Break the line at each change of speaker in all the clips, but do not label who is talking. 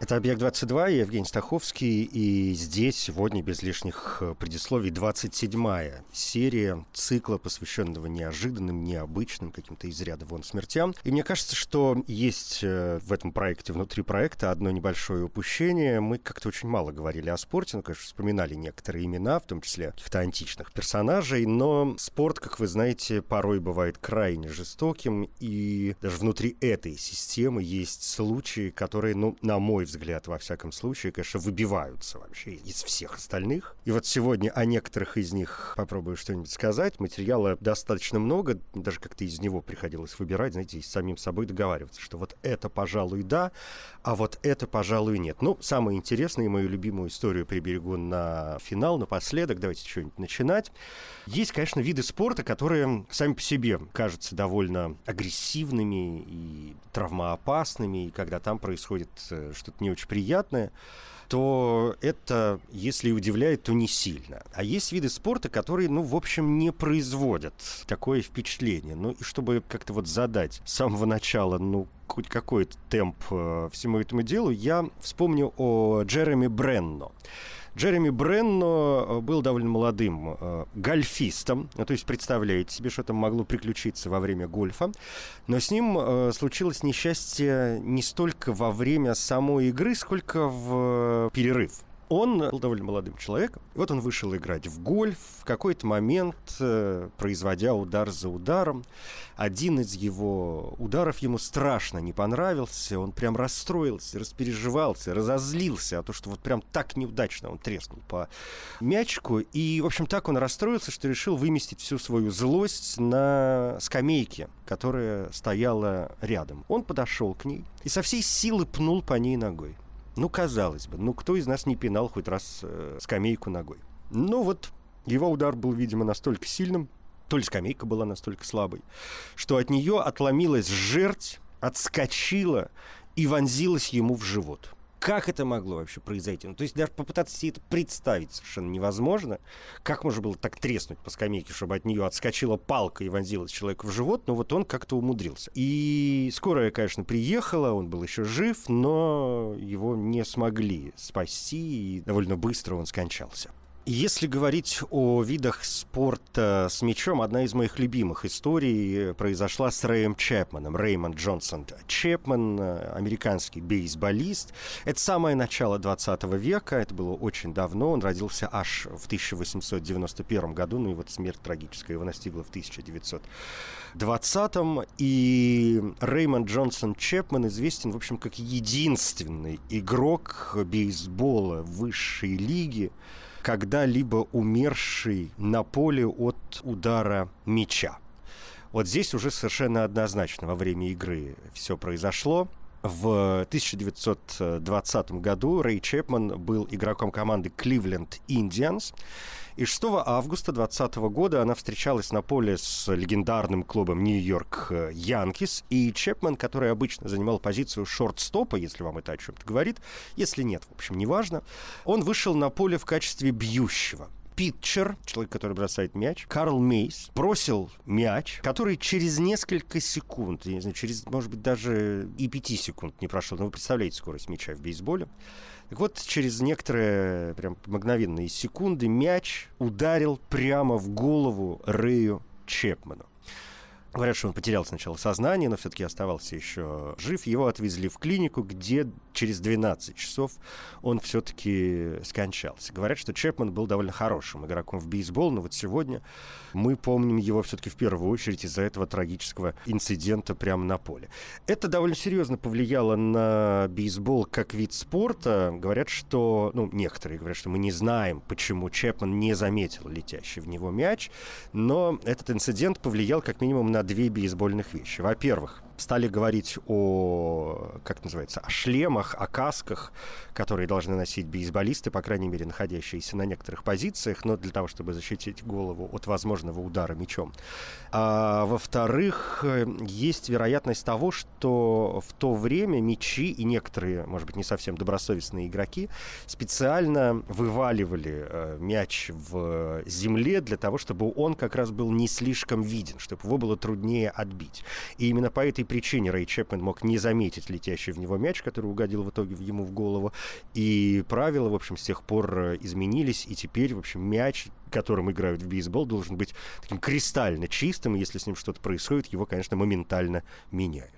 Это «Объект-22», я Евгений Стаховский, и здесь сегодня, без лишних э, предисловий, 27-я серия цикла, посвященного неожиданным, необычным, каким-то из ряда вон смертям. И мне кажется, что есть э, в этом проекте, внутри проекта, одно небольшое упущение. Мы как-то очень мало говорили о спорте, ну, конечно, вспоминали некоторые имена, в том числе каких-то античных персонажей, но спорт, как вы знаете, порой бывает крайне жестоким, и даже внутри этой системы есть случаи, которые, ну, на мой взгляд, во всяком случае, конечно, выбиваются вообще из всех остальных. И вот сегодня о некоторых из них попробую что-нибудь сказать. Материала достаточно много, даже как-то из него приходилось выбирать, знаете, и с самим собой договариваться, что вот это, пожалуй, да, а вот это, пожалуй, нет. Ну, самое интересное и мою любимую историю приберегу на финал, напоследок. Давайте что-нибудь начинать. Есть, конечно, виды спорта, которые сами по себе кажутся довольно агрессивными и травмоопасными, и когда там происходит э, не очень приятное, то это, если удивляет, то не сильно. А есть виды спорта, которые, ну, в общем, не производят такое впечатление. Ну, и чтобы как-то вот задать с самого начала, ну, хоть какой-то темп э, всему этому делу, я вспомню о Джереми Бренно. Джереми Бренно э, был довольно молодым э, гольфистом. Ну, то есть, представляете себе, что там могло приключиться во время гольфа. Но с ним э, случилось несчастье не столько во время самой игры, сколько в перерыв. Он был довольно молодым человеком. И вот он вышел играть в гольф. В какой-то момент, э, производя удар за ударом, один из его ударов ему страшно не понравился. Он прям расстроился, распереживался, разозлился, а то, что вот прям так неудачно он треснул по мячику. И, в общем, так он расстроился, что решил выместить всю свою злость на скамейке, которая стояла рядом. Он подошел к ней и со всей силы пнул по ней ногой. Ну, казалось бы, ну кто из нас не пинал хоть раз э, скамейку ногой? Ну вот, его удар был, видимо, настолько сильным, то ли скамейка была настолько слабой, что от нее отломилась жерть, отскочила и вонзилась ему в живот. Как это могло вообще произойти? Ну, то есть даже попытаться себе это представить совершенно невозможно. Как можно было так треснуть по скамейке, чтобы от нее отскочила палка и вонзилась человеку в живот? Но вот он как-то умудрился. И скорая, конечно, приехала, он был еще жив, но его не смогли спасти, и довольно быстро он скончался. Если говорить о видах спорта с мячом, одна из моих любимых историй произошла с Рэем Чепманом. Реймонд Джонсон Чепман, американский бейсболист. Это самое начало 20 века, это было очень давно. Он родился аж в 1891 году, ну и вот смерть трагическая его настигла в 1920 И Реймонд Джонсон Чепман известен, в общем, как единственный игрок бейсбола высшей лиги, когда-либо умерший на поле от удара меча. Вот здесь уже совершенно однозначно во время игры все произошло. В 1920 году Рэй Чепман был игроком команды Cleveland Indians. И 6 августа 2020 года она встречалась на поле с легендарным клубом Нью-Йорк Янкис. И Чепман, который обычно занимал позицию шорт-стопа, если вам это о чем-то говорит, если нет, в общем, неважно, он вышел на поле в качестве бьющего питчер, человек, который бросает мяч, Карл Мейс, бросил мяч, который через несколько секунд, я не знаю, через, может быть, даже и пяти секунд не прошел, но вы представляете скорость мяча в бейсболе, так вот, через некоторые прям мгновенные секунды мяч ударил прямо в голову Рэю Чепману. Говорят, что он потерял сначала сознание, но все-таки оставался еще жив. Его отвезли в клинику, где через 12 часов он все-таки скончался. Говорят, что Чепман был довольно хорошим игроком в бейсбол, но вот сегодня мы помним его все-таки в первую очередь из-за этого трагического инцидента прямо на поле. Это довольно серьезно повлияло на бейсбол как вид спорта. Говорят, что, ну, некоторые говорят, что мы не знаем, почему Чепман не заметил летящий в него мяч, но этот инцидент повлиял как минимум на две бейсбольных вещи. Во-первых, стали говорить о, как называется, о шлемах, о касках, которые должны носить бейсболисты, по крайней мере, находящиеся на некоторых позициях, но для того, чтобы защитить голову от возможного удара мечом. А, во-вторых, есть вероятность того, что в то время мечи и некоторые, может быть, не совсем добросовестные игроки специально вываливали э, мяч в земле для того, чтобы он как раз был не слишком виден, чтобы его было труднее отбить. И именно по этой причине Рэй Чепмен мог не заметить летящий в него мяч, который угодил в итоге ему в голову. И правила, в общем, с тех пор э, изменились, и теперь, в общем, мяч, которым играют в бейсбол, должен быть таким кристально чистым, и если с ним что-то происходит, его, конечно, моментально меняют.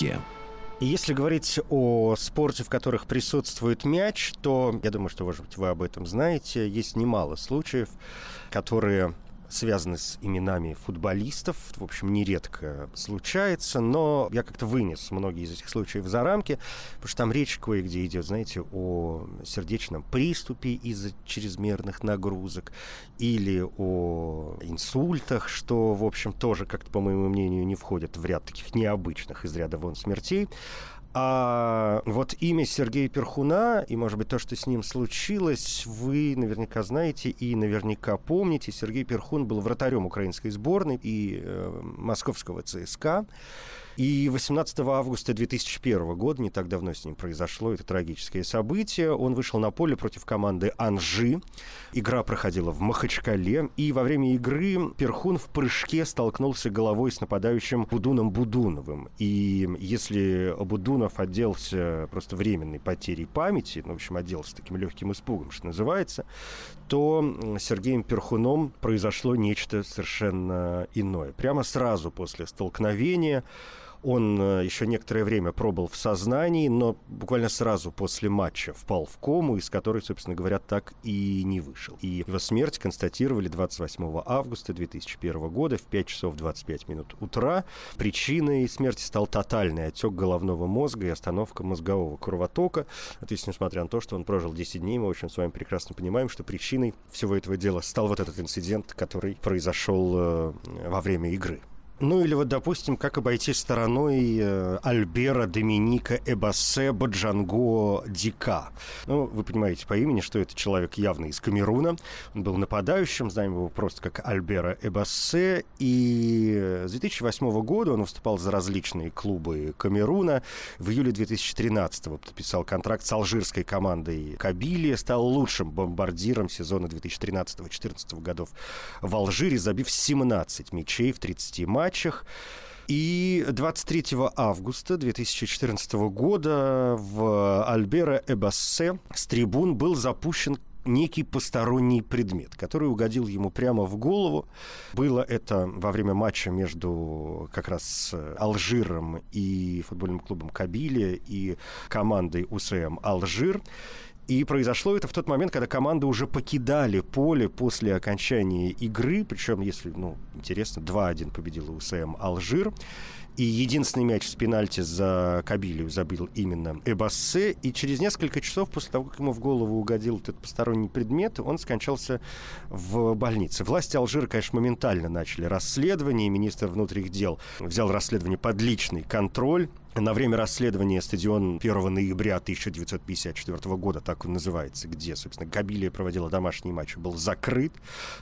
На маяке.
И если говорить о спорте, в которых присутствует мяч, то я думаю, что, может быть, вы об этом знаете. Есть немало случаев, которые связаны с именами футболистов. В общем, нередко случается, но я как-то вынес многие из этих случаев за рамки, потому что там речь кое-где идет, знаете, о сердечном приступе из-за чрезмерных нагрузок или о инсультах, что, в общем, тоже, как-то, по моему мнению, не входит в ряд таких необычных из ряда вон смертей. А вот имя Сергея Перхуна и, может быть, то, что с ним случилось, вы наверняка знаете и наверняка помните. Сергей Перхун был вратарем украинской сборной и э, московского ЦСКА. И 18 августа 2001 года, не так давно с ним произошло это трагическое событие, он вышел на поле против команды «Анжи». Игра проходила в Махачкале, и во время игры Перхун в прыжке столкнулся головой с нападающим Будуном Будуновым. И если Будунов отделался просто временной потерей памяти, ну, в общем, отделался таким легким испугом, что называется, то Сергеем Перхуном произошло нечто совершенно иное. Прямо сразу после столкновения он э, еще некоторое время пробыл в сознании, но буквально сразу после матча впал в кому, из которой, собственно говоря, так и не вышел. И его смерть констатировали 28 августа 2001 года в 5 часов 25 минут утра. Причиной смерти стал тотальный отек головного мозга и остановка мозгового кровотока. То есть, несмотря на то, что он прожил 10 дней, мы, в общем, с вами прекрасно понимаем, что причиной всего этого дела стал вот этот инцидент, который произошел э, во время игры. Ну или вот, допустим, как обойти стороной э, Альбера Доминика Эбассе Баджанго Дика. Ну, вы понимаете по имени, что это человек явно из Камеруна. Он был нападающим, знаем его просто как Альбера Эбассе. И с 2008 года он выступал за различные клубы Камеруна. В июле 2013 подписал контракт с алжирской командой Кабили. Стал лучшим бомбардиром сезона 2013-2014 годов в Алжире, забив 17 мячей в 30 матчах матчах. И 23 августа 2014 года в Альбера Эбассе с трибун был запущен некий посторонний предмет, который угодил ему прямо в голову. Было это во время матча между как раз Алжиром и футбольным клубом Кабили и командой УСМ Алжир. И произошло это в тот момент, когда команды уже покидали поле после окончания игры. Причем, если, ну, интересно, 2-1 победила УСМ Алжир. И единственный мяч с пенальти за Кабилию забил именно Эбассе. И через несколько часов после того, как ему в голову угодил этот посторонний предмет, он скончался в больнице. Власти Алжира, конечно, моментально начали расследование. Министр внутренних дел взял расследование под личный контроль. На время расследования стадион 1 ноября 1954 года, так он называется, где, собственно, Кабилия проводила домашний матч, был закрыт.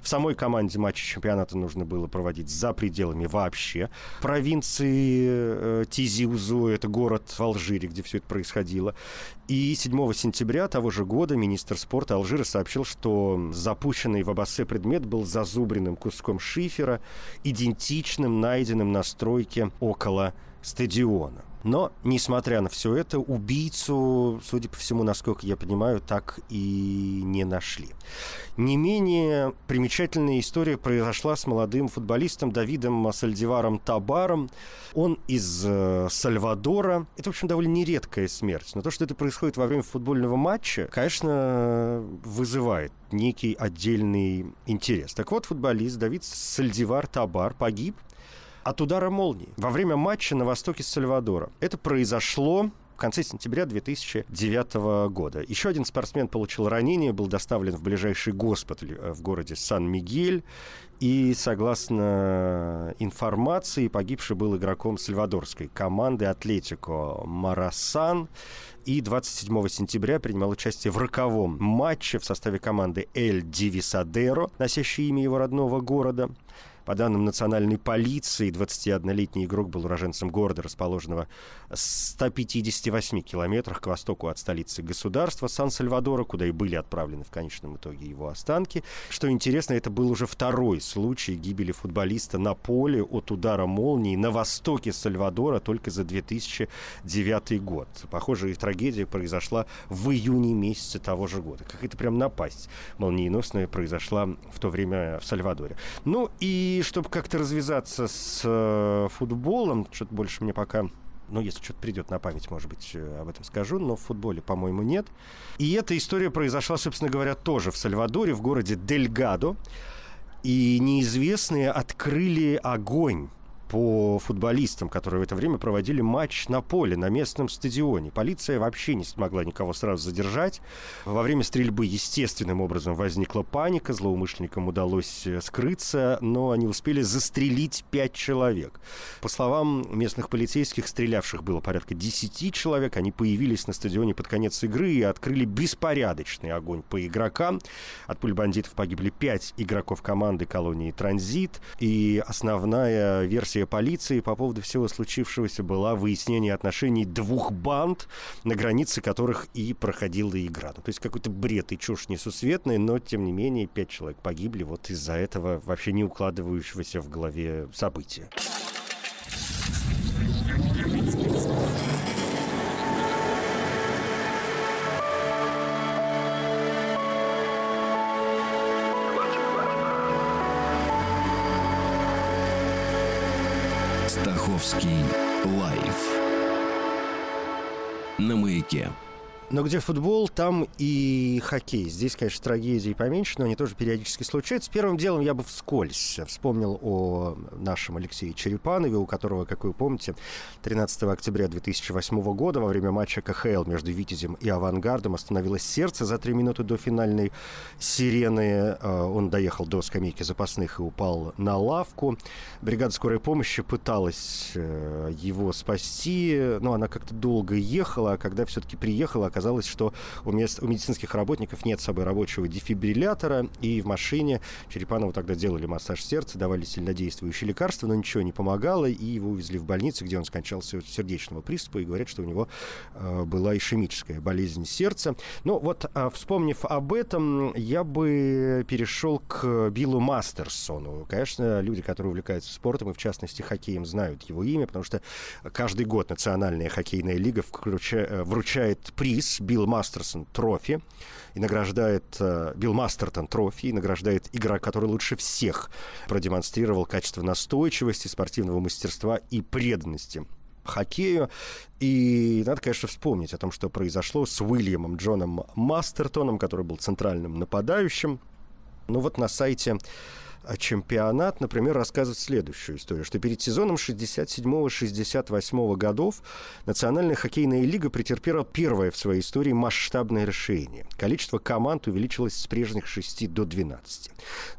В самой команде матча чемпионата нужно было проводить за пределами вообще провинции э, Тизиузу, это город в Алжире, где все это происходило. И 7 сентября того же года министр спорта Алжира сообщил, что запущенный в Абассе предмет был зазубренным куском шифера, идентичным найденным на стройке около стадиона. Но, несмотря на все это, убийцу, судя по всему, насколько я понимаю, так и не нашли. Не менее примечательная история произошла с молодым футболистом Давидом Сальдиваром Табаром. Он из э, Сальвадора. Это, в общем, довольно нередкая смерть. Но то, что это происходит во время футбольного матча, конечно, вызывает некий отдельный интерес. Так вот, футболист Давид Сальдивар Табар погиб от удара молнии во время матча на востоке Сальвадора. Это произошло в конце сентября 2009 года. Еще один спортсмен получил ранение, был доставлен в ближайший госпиталь э, в городе Сан-Мигель. И, согласно информации, погибший был игроком сальвадорской команды «Атлетико Марасан» и 27 сентября принимал участие в роковом матче в составе команды «Эль Дивисадеро», носящей имя его родного города. По данным национальной полиции, 21-летний игрок был уроженцем города, расположенного в 158 километрах к востоку от столицы государства Сан-Сальвадора, куда и были отправлены в конечном итоге его останки. Что интересно, это был уже второй случай гибели футболиста на поле от удара молнии на востоке Сальвадора только за 2009 год. Похожая трагедия произошла в июне месяце того же года. Какая-то прям напасть молниеносная произошла в то время в Сальвадоре. Ну и и чтобы как-то развязаться с э, футболом, что-то больше мне пока ну, если что-то придет на память, может быть, э, об этом скажу, но в футболе, по-моему, нет. И эта история произошла, собственно говоря, тоже в Сальвадоре, в городе Дельгадо. И неизвестные открыли огонь по футболистам, которые в это время проводили матч на поле, на местном стадионе. Полиция вообще не смогла никого сразу задержать. Во время стрельбы естественным образом возникла паника, злоумышленникам удалось э, скрыться, но они успели застрелить пять человек. По словам местных полицейских, стрелявших было порядка 10 человек. Они появились на стадионе под конец игры и открыли беспорядочный огонь по игрокам. От пуль бандитов погибли пять игроков команды колонии «Транзит». И основная версия версия полиции по поводу всего случившегося была выяснение отношений двух банд, на границе которых и проходила игра. Ну, то есть какой-то бред и чушь несусветная, но, тем не менее, пять человек погибли вот из-за этого вообще не укладывающегося в голове события.
На маяке.
Но где футбол, там и хоккей. Здесь, конечно, трагедии поменьше, но они тоже периодически случаются. Первым делом я бы вскользь вспомнил о нашем Алексее Черепанове, у которого, как вы помните, 13 октября 2008 года во время матча КХЛ между «Витязем» и «Авангардом» остановилось сердце за три минуты до финальной сирены. Э, он доехал до скамейки запасных и упал на лавку. Бригада скорой помощи пыталась э, его спасти, но она как-то долго ехала, а когда все-таки приехала, оказалось, оказалось, что у, мест, у медицинских работников нет с собой рабочего дефибриллятора, и в машине Черепанову тогда делали массаж сердца, давали сильнодействующие лекарства, но ничего не помогало, и его увезли в больницу, где он скончался от сердечного приступа, и говорят, что у него э, была ишемическая болезнь сердца. Ну вот, э, вспомнив об этом, я бы перешел к Биллу Мастерсону. Конечно, люди, которые увлекаются спортом, и в частности хоккеем, знают его имя, потому что каждый год Национальная хоккейная лига э, вручает приз Билл Мастерсон трофи и награждает э, Билл Мастертон трофи и награждает игрока, который лучше всех продемонстрировал качество настойчивости, спортивного мастерства и преданности хоккею. И надо, конечно, вспомнить о том, что произошло с Уильямом Джоном Мастертоном, который был центральным нападающим. Ну вот на сайте чемпионат, например, рассказывает следующую историю, что перед сезоном 67-68 годов Национальная хоккейная лига претерпела первое в своей истории масштабное расширение. Количество команд увеличилось с прежних 6 до 12.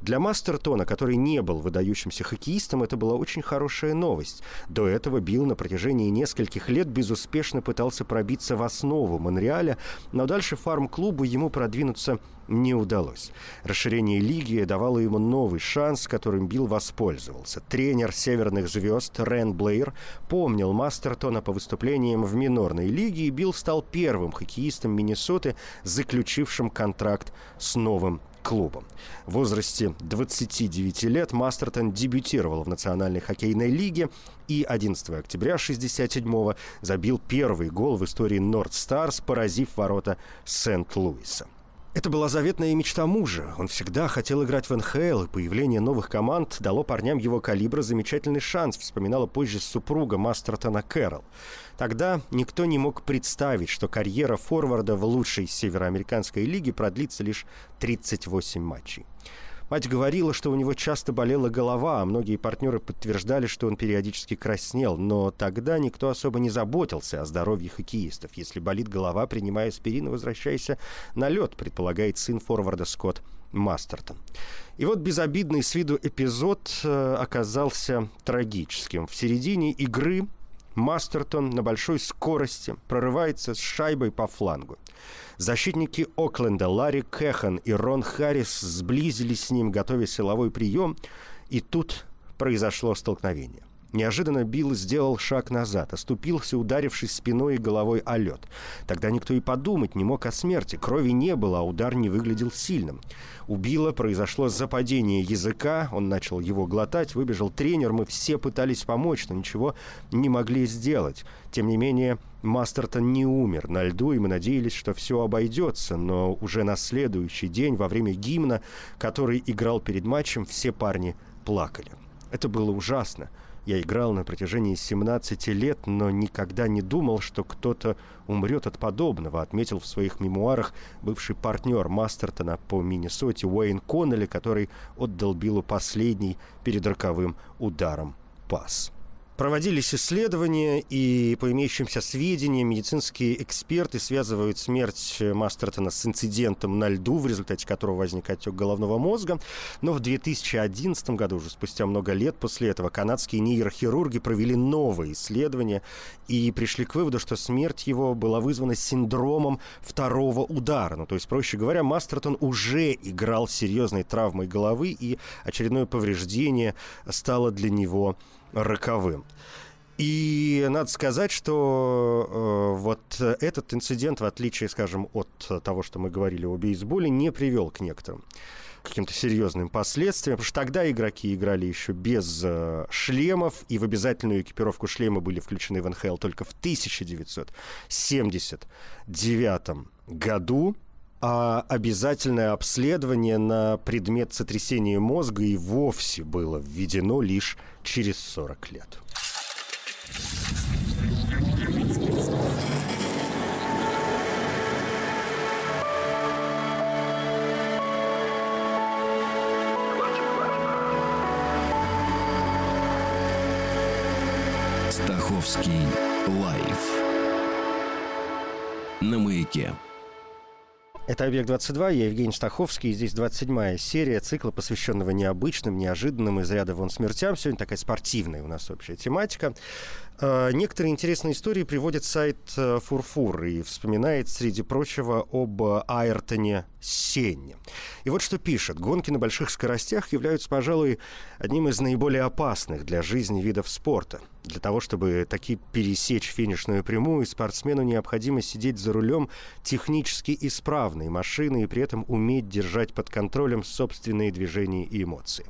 Для Мастертона, который не был выдающимся хоккеистом, это была очень хорошая новость. До этого Билл на протяжении нескольких лет безуспешно пытался пробиться в основу Монреаля, но дальше фарм-клубу ему продвинуться не удалось. Расширение лиги давало ему новый шанс, которым Билл воспользовался. Тренер «Северных звезд» Рен Блейр помнил Мастертона по выступлениям в минорной лиге, и Билл стал первым хоккеистом Миннесоты, заключившим контракт с новым клубом. В возрасте 29 лет Мастертон дебютировал в Национальной хоккейной лиге и 11 октября 1967 забил первый гол в истории Норд Старс, поразив ворота Сент-Луиса. Это была заветная мечта мужа. Он всегда хотел играть в НХЛ, и появление новых команд дало парням его калибра замечательный шанс, вспоминала позже супруга Мастертона Кэрол. Тогда никто не мог представить, что карьера форварда в лучшей североамериканской лиге продлится лишь 38 матчей. Мать говорила, что у него часто болела голова, а многие партнеры подтверждали, что он периодически краснел. Но тогда никто особо не заботился о здоровье хоккеистов. Если болит голова, принимай аспирин и возвращайся на лед, предполагает сын форварда Скотт Мастертон. И вот безобидный с виду эпизод э, оказался трагическим. В середине игры Мастертон на большой скорости прорывается с шайбой по флангу. Защитники Окленда Ларри Кэхан и Рон Харрис сблизились с ним, готовя силовой прием, и тут произошло столкновение. Неожиданно Билл сделал шаг назад, оступился, ударившись спиной и головой о лед. Тогда никто и подумать не мог о смерти. Крови не было, а удар не выглядел сильным. У Билла произошло западение языка, он начал его глотать, выбежал тренер, мы все пытались помочь, но ничего не могли сделать. Тем не менее, Мастертон не умер на льду, и мы надеялись, что все обойдется, но уже на следующий день, во время гимна, который играл перед матчем, все парни плакали. Это было ужасно. Я играл на протяжении 17 лет, но никогда не думал, что кто-то умрет от подобного, отметил в своих мемуарах бывший партнер Мастертона по Миннесоте Уэйн Коннелли, который отдал Биллу последний перед роковым ударом пас. Проводились исследования, и по имеющимся сведениям медицинские эксперты связывают смерть Мастертона с инцидентом на льду, в результате которого возник отек головного мозга. Но в 2011 году, уже спустя много лет после этого, канадские нейрохирурги провели новые исследования и пришли к выводу, что смерть его была вызвана синдромом второго удара. Ну, то есть, проще говоря, Мастертон уже играл серьезной травмой головы, и очередное повреждение стало для него роковым. И надо сказать, что э, вот этот инцидент, в отличие, скажем, от того, что мы говорили о бейсболе, не привел к некоторым каким-то серьезным последствиям, потому что тогда игроки играли еще без э, шлемов, и в обязательную экипировку шлема были включены в НХЛ только в 1979 году а обязательное обследование на предмет сотрясения мозга и вовсе было введено лишь через 40 лет.
Стаховский лайф на маяке.
Это «Объект-22», я Евгений Стаховский, и здесь 27-я серия цикла, посвященного необычным, неожиданным, из ряда вон смертям. Сегодня такая спортивная у нас общая тематика. А, некоторые интересные истории приводит сайт э, Фурфур и вспоминает, среди прочего, об Айртоне Сенне. И вот что пишет. Гонки на больших скоростях являются, пожалуй, одним из наиболее опасных для жизни видов спорта. Для того, чтобы таки пересечь финишную прямую, спортсмену необходимо сидеть за рулем технически исправной машины и при этом уметь держать под контролем собственные движения и эмоции.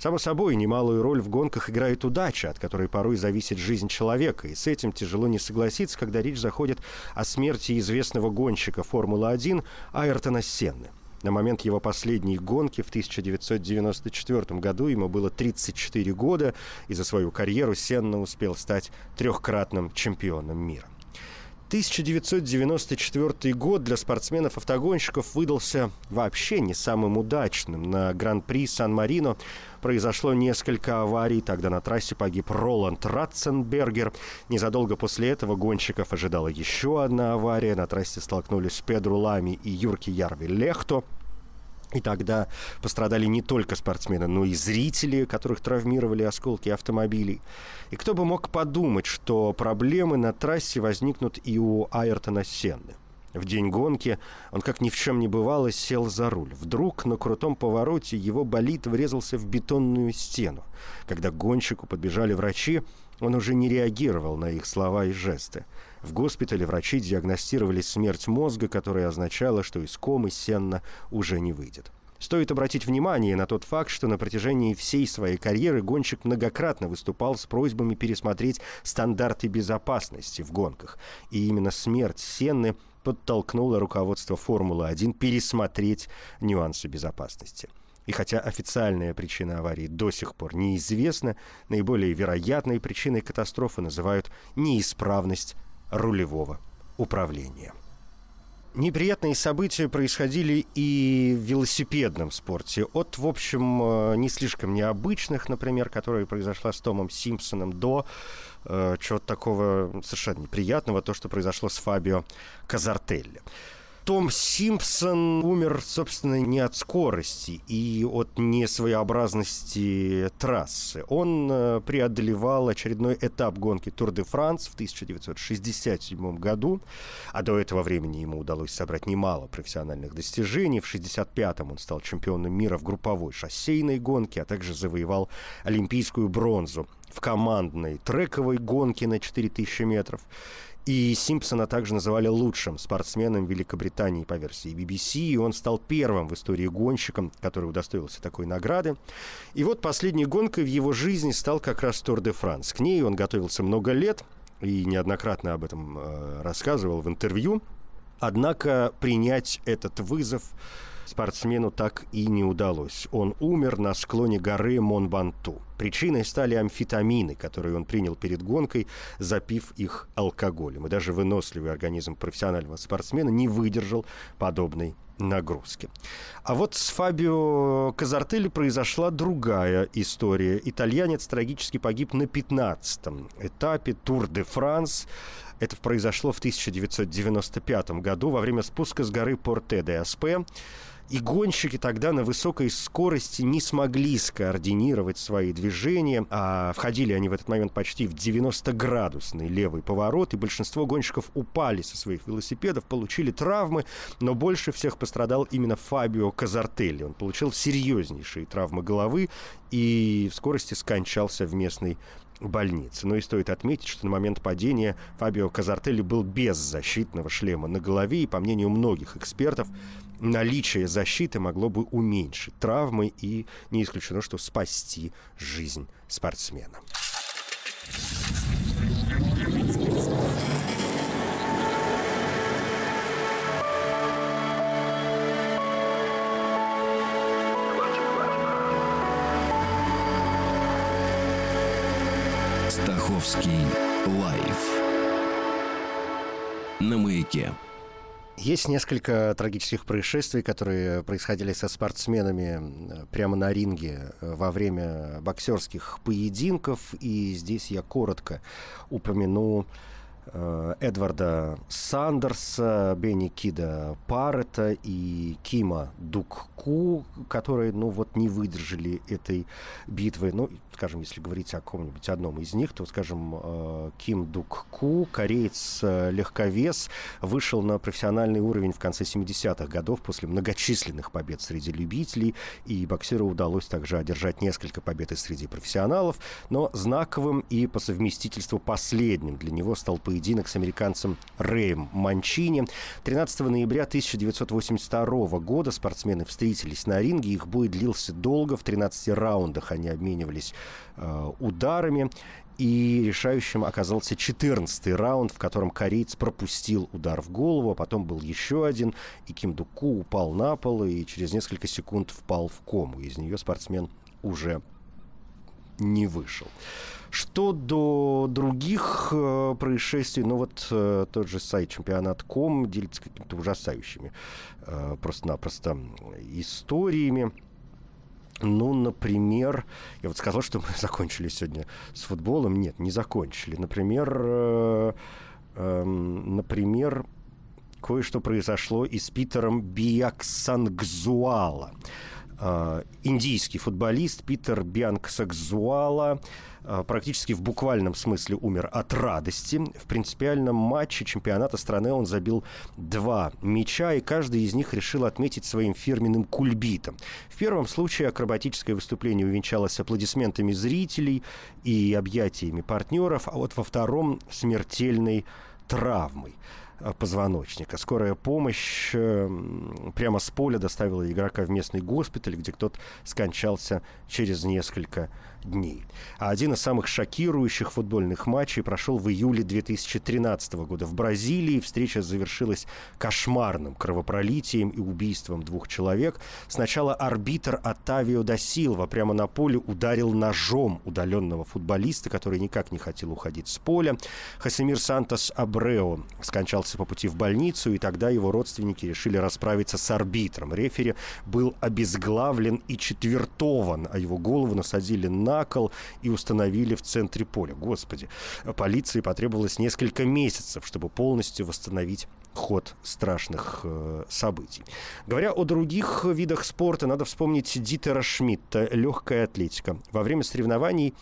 Само собой, немалую роль в гонках играет удача, от которой порой зависит жизнь человека, и с этим тяжело не согласиться, когда речь заходит о смерти известного гонщика Формулы-1 Айртона Сенны. На момент его последней гонки в 1994 году ему было 34 года, и за свою карьеру Сенна успел стать трехкратным чемпионом мира. 1994 год для спортсменов-автогонщиков выдался вообще не самым удачным. На Гран-при Сан-Марино произошло несколько аварий. Тогда на трассе погиб Роланд Ратценбергер. Незадолго после этого гонщиков ожидала еще одна авария. На трассе столкнулись Педру Лами и Юрки Ярви Лехто. И тогда пострадали не только спортсмены, но и зрители, которых травмировали осколки автомобилей. И кто бы мог подумать, что проблемы на трассе возникнут и у Айртона Сенны. В день гонки он, как ни в чем не бывало, сел за руль. Вдруг на крутом повороте его болид врезался в бетонную стену. Когда гонщику подбежали врачи, он уже не реагировал на их слова и жесты. В госпитале врачи диагностировали смерть мозга, которая означала, что из комы Сенна уже не выйдет. Стоит обратить внимание на тот факт, что на протяжении всей своей карьеры гонщик многократно выступал с просьбами пересмотреть стандарты безопасности в гонках. И именно смерть Сенны подтолкнула руководство Формулы-1 пересмотреть нюансы безопасности. И хотя официальная причина аварии до сих пор неизвестна, наиболее вероятной причиной катастрофы называют неисправность рулевого управления. Неприятные события происходили и в велосипедном спорте. От, в общем, э, не слишком необычных, например, которые произошла с Томом Симпсоном, до э, чего-то такого совершенно неприятного, то, что произошло с Фабио Казартелли. Том Симпсон умер, собственно, не от скорости и от несвоеобразности трассы. Он э, преодолевал очередной этап гонки Тур де Франс в 1967 году, а до этого времени ему удалось собрать немало профессиональных достижений. В 1965-м он стал чемпионом мира в групповой шоссейной гонке, а также завоевал олимпийскую бронзу в командной трековой гонке на 4000 метров. И Симпсона также называли лучшим спортсменом Великобритании по версии BBC, и он стал первым в истории гонщиком, который удостоился такой награды. И вот последней гонкой в его жизни стал как раз Тур де Франс. К ней он готовился много лет и неоднократно об этом э, рассказывал в интервью. Однако принять этот вызов спортсмену так и не удалось. Он умер на склоне горы Монбанту. Причиной стали амфетамины, которые он принял перед гонкой, запив их алкоголем. И даже выносливый организм профессионального спортсмена не выдержал подобной нагрузки. А вот с Фабио Казартелли произошла другая история. Итальянец трагически погиб на 15-м этапе Тур де Франс. Это произошло в 1995 году во время спуска с горы Порте де Аспе. И гонщики тогда на высокой скорости не смогли скоординировать свои движения. А входили они в этот момент почти в 90-градусный левый поворот, и большинство гонщиков упали со своих велосипедов, получили травмы, но больше всех пострадал именно Фабио Казартелли. Он получил серьезнейшие травмы головы и в скорости скончался в местной больнице. Но и стоит отметить, что на момент падения Фабио Казартелли был без защитного шлема на голове, и, по мнению многих экспертов, наличие защиты могло бы уменьшить травмы и не исключено, что спасти жизнь спортсмена.
Стаховский лайф на маяке.
Есть несколько трагических происшествий, которые происходили со спортсменами прямо на ринге э, во время боксерских поединков. И здесь я коротко упомяну Эдварда Сандерса, Бенни Кида Паррета и Кима Дукку, которые, ну, вот не выдержали этой битвы. Ну, скажем, если говорить о каком-нибудь одном из них, то, скажем, э, Ким Дукку, кореец-легковес, э, вышел на профессиональный уровень в конце 70-х годов после многочисленных побед среди любителей, и боксеру удалось также одержать несколько побед и среди профессионалов, но знаковым и по совместительству последним для него стал поединок поединок с американцем Рэем Манчини. 13 ноября 1982 года спортсмены встретились на ринге. Их бой длился долго. В 13 раундах они обменивались э, ударами. И решающим оказался 14-й раунд, в котором кореец пропустил удар в голову, а потом был еще один, и Ким Дуку упал на пол и через несколько секунд впал в кому. Из нее спортсмен уже не вышел. Что до других э, происшествий, ну вот э, тот же сайт чемпионат.ком делится какими-то ужасающими э, просто-напросто историями. Ну, например, я вот сказал, что мы закончили сегодня с футболом. Нет, не закончили. Например, э, э, например, кое-что произошло и с Питером Биаксангзуала. Э, индийский футболист Питер Бианксагзуала э, практически в буквальном смысле умер от радости. В принципиальном матче чемпионата страны он забил два мяча, и каждый из них решил отметить своим фирменным кульбитом. В первом случае акробатическое выступление увенчалось аплодисментами зрителей и объятиями партнеров, а вот во втором смертельной травмой. Э, позвоночника. Скорая помощь прямо с поля доставила игрока в местный госпиталь, где тот скончался через несколько дней. А один из самых шокирующих футбольных матчей прошел в июле 2013 года в Бразилии. Встреча завершилась кошмарным кровопролитием и убийством двух человек. Сначала арбитр Атавио да Силва прямо на поле ударил ножом удаленного футболиста, который никак не хотел уходить с поля. Хасимир Сантос Абрео скончался по пути в больницу, и тогда его родственники решили расправиться с арбитром. Рефери был обезглавлен и четвертован, а его голову насадили на на кол и установили в центре поля. Господи, полиции потребовалось несколько месяцев, чтобы полностью восстановить ход страшных э, событий. Говоря о других видах спорта, надо вспомнить Дитера Шмидта, легкая атлетика. Во время соревнований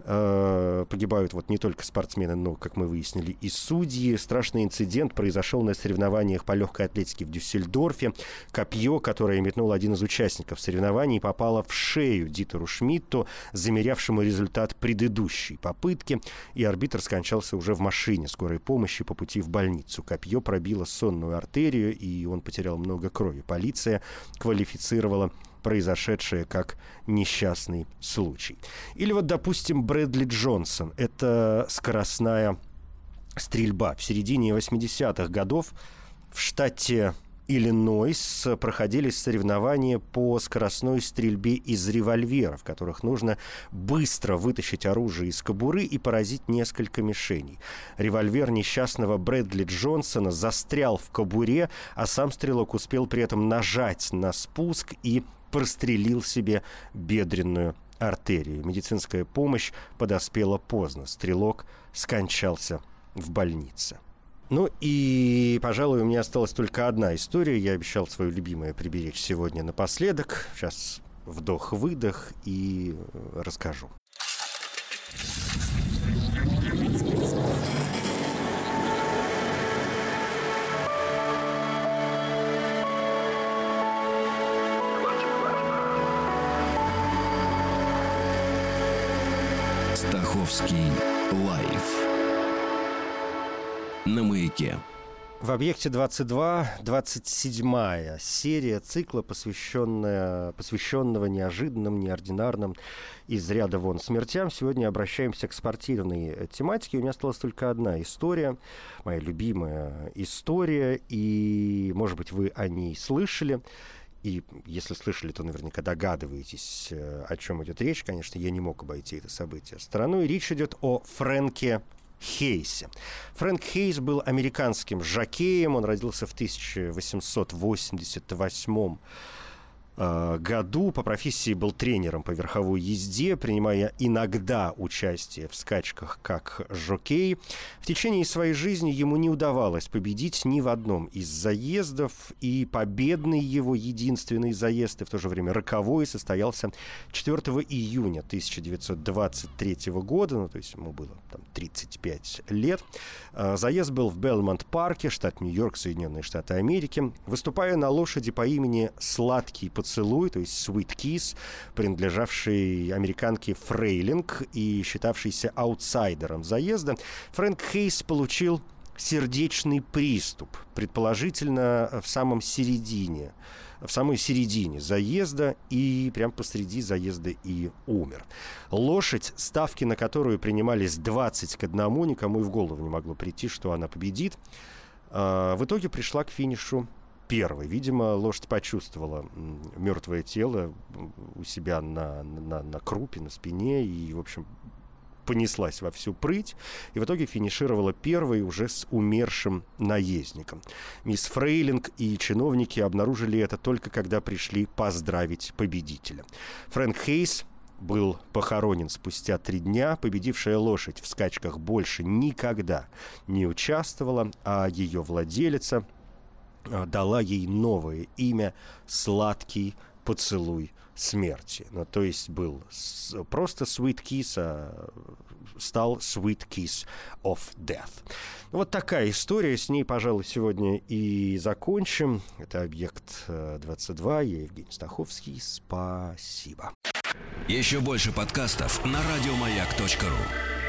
погибают вот не только спортсмены, но, как мы выяснили, и судьи. Страшный инцидент произошел на соревнованиях по легкой атлетике в Дюссельдорфе. Копье, которое метнул один из участников соревнований, попало в шею Дитеру Шмидту, замерявшему результат предыдущей попытки, и арбитр скончался уже в машине скорой помощи по пути в больницу. Копье пробило сонную артерию, и он потерял много крови. Полиция квалифицировала произошедшее как несчастный случай. Или вот, допустим, Брэдли Джонсон. Это скоростная стрельба. В середине 80-х годов в штате Иллинойс проходили соревнования по скоростной стрельбе из револьверов, в которых нужно быстро вытащить оружие из кобуры и поразить несколько мишеней. Револьвер несчастного Брэдли Джонсона застрял в кобуре, а сам стрелок успел при этом нажать на спуск и прострелил себе бедренную артерию. Медицинская помощь подоспела поздно. Стрелок скончался в больнице. Ну и, пожалуй, у меня осталась только одна история. Я обещал свою любимое приберечь сегодня напоследок. Сейчас вдох-выдох и расскажу.
Стаховский лайф на маяке.
В «Объекте 22» 27-я серия цикла, посвященная, посвященного неожиданным, неординарным из ряда вон смертям. Сегодня обращаемся к спортивной тематике. У меня осталась только одна история, моя любимая история, и, может быть, вы о ней слышали. И если слышали, то наверняка догадываетесь, э, о чем идет речь. Конечно, я не мог обойти это событие стороной. Речь идет о Фрэнке Хейсе. Фрэнк Хейс был американским жакеем. Он родился в 1888 Э, году по профессии был тренером по верховой езде, принимая иногда участие в скачках как жокей. В течение своей жизни ему не удавалось победить ни в одном из заездов, и победный его единственный заезд, и в то же время роковой, состоялся 4 июня 1923 года, ну, то есть ему было там 35 лет. Э, заезд был в Белмонт-парке, штат Нью-Йорк, Соединенные Штаты Америки. Выступая на лошади по имени Сладкий поцелуй, то есть Sweet Kiss, принадлежавший американке Фрейлинг и считавшийся аутсайдером заезда, Фрэнк Хейс получил сердечный приступ, предположительно в самом середине в самой середине заезда и прям посреди заезда и умер. Лошадь, ставки на которую принимались 20 к 1, никому и в голову не могло прийти, что она победит, а, в итоге пришла к финишу первый. Видимо, лошадь почувствовала мертвое тело у себя на, на, на крупе, на спине и, в общем, понеслась во всю прыть и в итоге финишировала первой уже с умершим наездником. Мисс Фрейлинг и чиновники обнаружили это только когда пришли поздравить победителя. Фрэнк Хейс был похоронен спустя три дня. Победившая лошадь в скачках больше никогда не участвовала, а ее владелица – дала ей новое имя «Сладкий поцелуй смерти». Ну, то есть был просто «Sweet Kiss», а стал «Sweet Kiss of Death». Вот такая история. С ней, пожалуй, сегодня и закончим. Это «Объект 22». Я Евгений Стаховский. Спасибо.
Еще больше подкастов на радиомаяк.ру